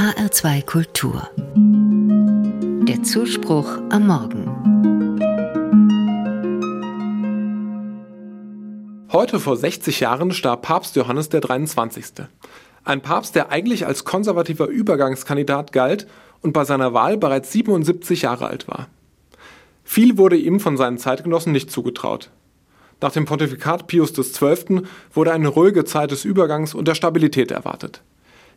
HR2 Kultur. Der Zuspruch am Morgen. Heute vor 60 Jahren starb Papst Johannes der 23. Ein Papst, der eigentlich als konservativer Übergangskandidat galt und bei seiner Wahl bereits 77 Jahre alt war. Viel wurde ihm von seinen Zeitgenossen nicht zugetraut. Nach dem Pontifikat Pius XII. wurde eine ruhige Zeit des Übergangs und der Stabilität erwartet.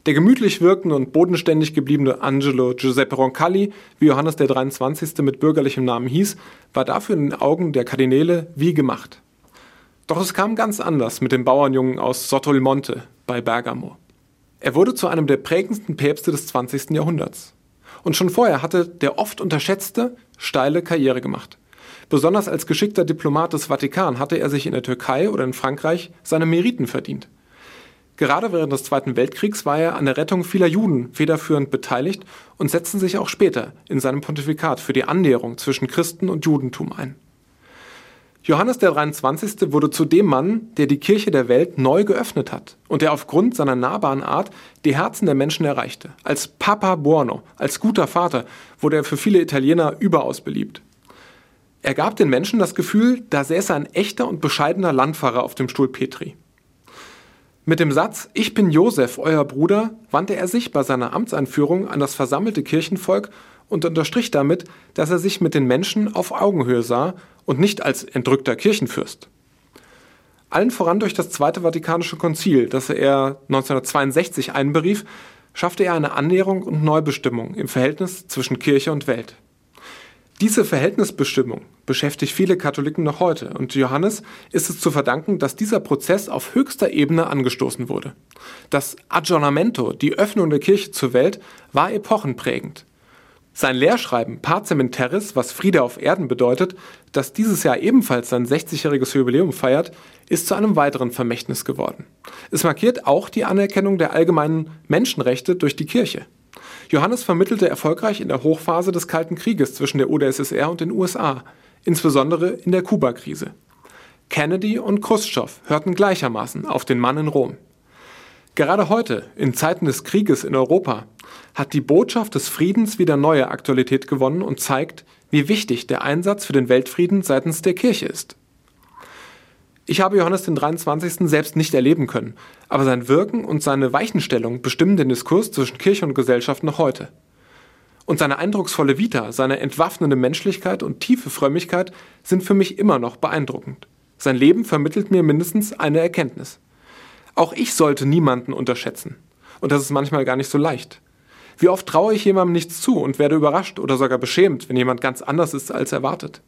Der gemütlich wirkende und bodenständig gebliebene Angelo Giuseppe Roncalli, wie Johannes der 23. mit bürgerlichem Namen hieß, war dafür in den Augen der Kardinäle wie gemacht. Doch es kam ganz anders mit dem Bauernjungen aus Sottolmonte bei Bergamo. Er wurde zu einem der prägendsten Päpste des 20. Jahrhunderts. Und schon vorher hatte der oft unterschätzte steile Karriere gemacht. Besonders als geschickter Diplomat des Vatikan hatte er sich in der Türkei oder in Frankreich seine Meriten verdient. Gerade während des Zweiten Weltkriegs war er an der Rettung vieler Juden federführend beteiligt und setzte sich auch später in seinem Pontifikat für die Annäherung zwischen Christen und Judentum ein. Johannes der 23. wurde zu dem Mann, der die Kirche der Welt neu geöffnet hat und der aufgrund seiner nahbaren Art die Herzen der Menschen erreichte. Als Papa Buono, als guter Vater, wurde er für viele Italiener überaus beliebt. Er gab den Menschen das Gefühl, da säße ein echter und bescheidener Landpfarrer auf dem Stuhl Petri. Mit dem Satz Ich bin Josef, euer Bruder, wandte er sich bei seiner Amtseinführung an das versammelte Kirchenvolk und unterstrich damit, dass er sich mit den Menschen auf Augenhöhe sah und nicht als entrückter Kirchenfürst. Allen voran durch das Zweite Vatikanische Konzil, das er 1962 einberief, schaffte er eine Annäherung und Neubestimmung im Verhältnis zwischen Kirche und Welt. Diese Verhältnisbestimmung beschäftigt viele Katholiken noch heute und Johannes ist es zu verdanken, dass dieser Prozess auf höchster Ebene angestoßen wurde. Das Aggiornamento, die Öffnung der Kirche zur Welt, war epochenprägend. Sein Lehrschreiben Par Cementeris, was Friede auf Erden bedeutet, das dieses Jahr ebenfalls sein 60-jähriges Jubiläum feiert, ist zu einem weiteren Vermächtnis geworden. Es markiert auch die Anerkennung der allgemeinen Menschenrechte durch die Kirche. Johannes vermittelte erfolgreich in der Hochphase des Kalten Krieges zwischen der UdSSR und den USA, insbesondere in der Kuba-Krise. Kennedy und Khrushchev hörten gleichermaßen auf den Mann in Rom. Gerade heute, in Zeiten des Krieges in Europa, hat die Botschaft des Friedens wieder neue Aktualität gewonnen und zeigt, wie wichtig der Einsatz für den Weltfrieden seitens der Kirche ist. Ich habe Johannes den 23. selbst nicht erleben können, aber sein Wirken und seine Weichenstellung bestimmen den Diskurs zwischen Kirche und Gesellschaft noch heute. Und seine eindrucksvolle Vita, seine entwaffnende Menschlichkeit und tiefe Frömmigkeit sind für mich immer noch beeindruckend. Sein Leben vermittelt mir mindestens eine Erkenntnis. Auch ich sollte niemanden unterschätzen. Und das ist manchmal gar nicht so leicht. Wie oft traue ich jemandem nichts zu und werde überrascht oder sogar beschämt, wenn jemand ganz anders ist als erwartet.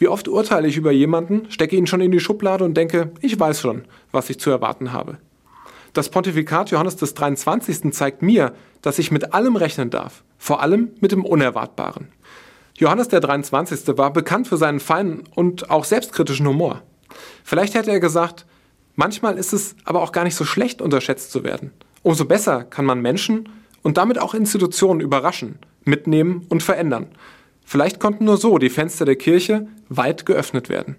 Wie oft urteile ich über jemanden, stecke ihn schon in die Schublade und denke, ich weiß schon, was ich zu erwarten habe. Das Pontifikat Johannes des 23. zeigt mir, dass ich mit allem rechnen darf, vor allem mit dem Unerwartbaren. Johannes der 23. war bekannt für seinen feinen und auch selbstkritischen Humor. Vielleicht hätte er gesagt, Manchmal ist es aber auch gar nicht so schlecht, unterschätzt zu werden. Umso besser kann man Menschen und damit auch Institutionen überraschen, mitnehmen und verändern. Vielleicht konnten nur so die Fenster der Kirche weit geöffnet werden.